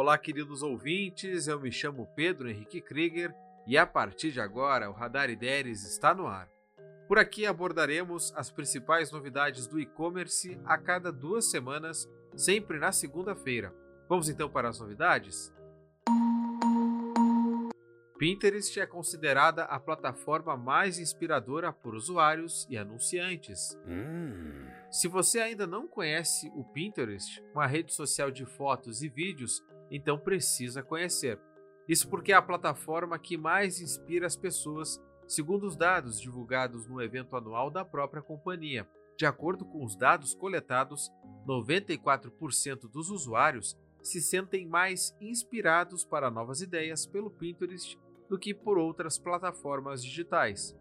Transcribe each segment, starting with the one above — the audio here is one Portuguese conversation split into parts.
Olá, queridos ouvintes, eu me chamo Pedro Henrique Krieger e a partir de agora o Radar Ideias está no ar. Por aqui abordaremos as principais novidades do e-commerce a cada duas semanas, sempre na segunda-feira. Vamos então para as novidades? Pinterest é considerada a plataforma mais inspiradora por usuários e anunciantes. Hum. Se você ainda não conhece o Pinterest, uma rede social de fotos e vídeos, então precisa conhecer. Isso porque é a plataforma que mais inspira as pessoas, segundo os dados divulgados no evento anual da própria companhia. De acordo com os dados coletados, 94% dos usuários se sentem mais inspirados para novas ideias pelo Pinterest do que por outras plataformas digitais.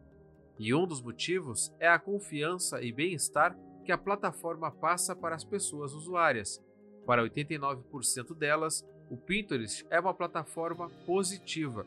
E um dos motivos é a confiança e bem-estar que a plataforma passa para as pessoas usuárias. Para 89% delas, o Pinterest é uma plataforma positiva.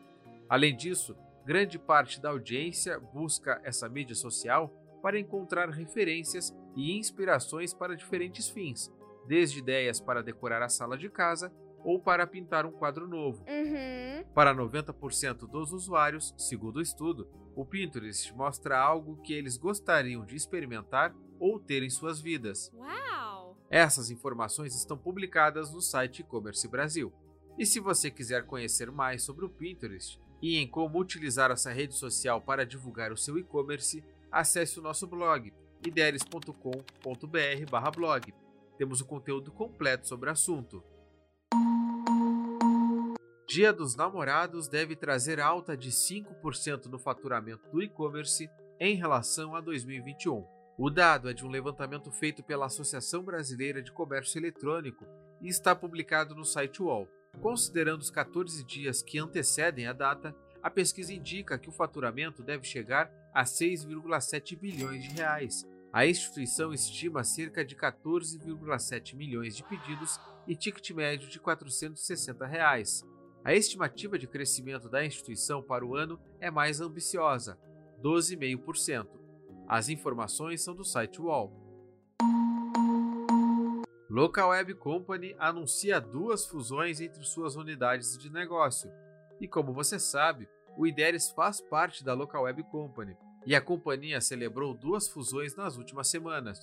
Além disso, grande parte da audiência busca essa mídia social para encontrar referências e inspirações para diferentes fins, desde ideias para decorar a sala de casa ou para pintar um quadro novo. Uhum. Para 90% dos usuários, segundo o estudo, o Pinterest mostra algo que eles gostariam de experimentar ou ter em suas vidas. Uau! Essas informações estão publicadas no site E-Commerce Brasil. E se você quiser conhecer mais sobre o Pinterest e em como utilizar essa rede social para divulgar o seu e-commerce, acesse o nosso blog ideres.com.br/blog. Temos o conteúdo completo sobre o assunto. Dia dos Namorados deve trazer alta de 5% no faturamento do e-commerce em relação a 2021. O dado é de um levantamento feito pela Associação Brasileira de Comércio Eletrônico e está publicado no site UOL. Considerando os 14 dias que antecedem a data, a pesquisa indica que o faturamento deve chegar a 6,7 bilhões de reais. A instituição estima cerca de 14,7 milhões de pedidos e ticket médio de 460 reais. A estimativa de crescimento da instituição para o ano é mais ambiciosa, 12,5%. As informações são do site UOL. Local Web Company anuncia duas fusões entre suas unidades de negócio. E como você sabe, o Ideres faz parte da Local Web Company, e a companhia celebrou duas fusões nas últimas semanas.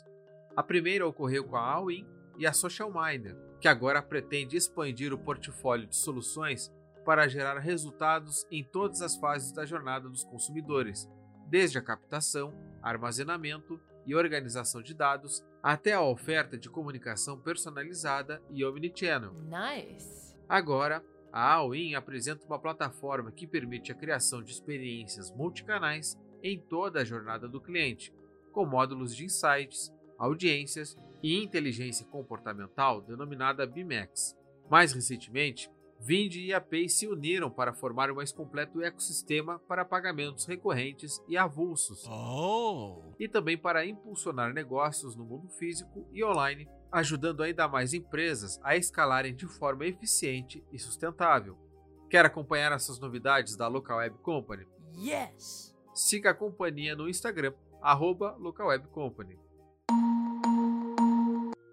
A primeira ocorreu com a Allwin e a Social Miner, que agora pretende expandir o portfólio de soluções para gerar resultados em todas as fases da jornada dos consumidores, desde a captação, armazenamento e organização de dados até a oferta de comunicação personalizada e omnichannel. Nice. Agora, a Allwin apresenta uma plataforma que permite a criação de experiências multicanais em toda a jornada do cliente, com módulos de insights, audiências e inteligência comportamental denominada BIMEX. Mais recentemente, Vind e a Pay se uniram para formar um mais completo ecossistema para pagamentos recorrentes e avulsos. Oh. E também para impulsionar negócios no mundo físico e online, ajudando ainda mais empresas a escalarem de forma eficiente e sustentável. Quer acompanhar essas novidades da Local Web Company? Yes! Siga a companhia no Instagram, arroba Local Web Company.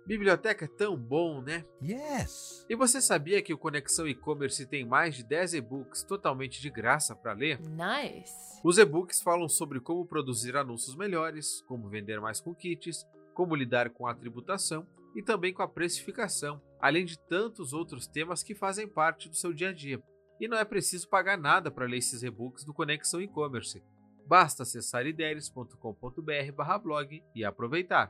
Biblioteca é tão bom, né? Yes! E você sabia que o Conexão E-Commerce tem mais de 10 e-books totalmente de graça para ler? Nice! Os e-books falam sobre como produzir anúncios melhores, como vender mais com kits, como lidar com a tributação e também com a precificação, além de tantos outros temas que fazem parte do seu dia a dia. E não é preciso pagar nada para ler esses e-books do Conexão E-Commerce. Basta acessar ideias.com.br/blog e aproveitar.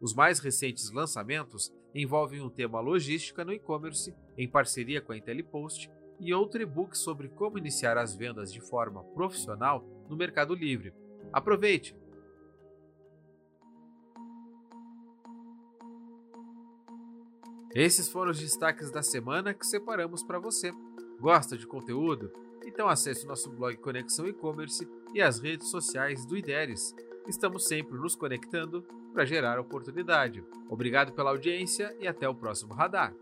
Os mais recentes lançamentos envolvem um tema logística no e-commerce, em parceria com a IntelliPost, e outro e-book sobre como iniciar as vendas de forma profissional no Mercado Livre. Aproveite! Esses foram os destaques da semana que separamos para você. Gosta de conteúdo? Então acesse o nosso blog Conexão E-Commerce e as redes sociais do IDERES. Estamos sempre nos conectando para gerar oportunidade. Obrigado pela audiência e até o próximo radar.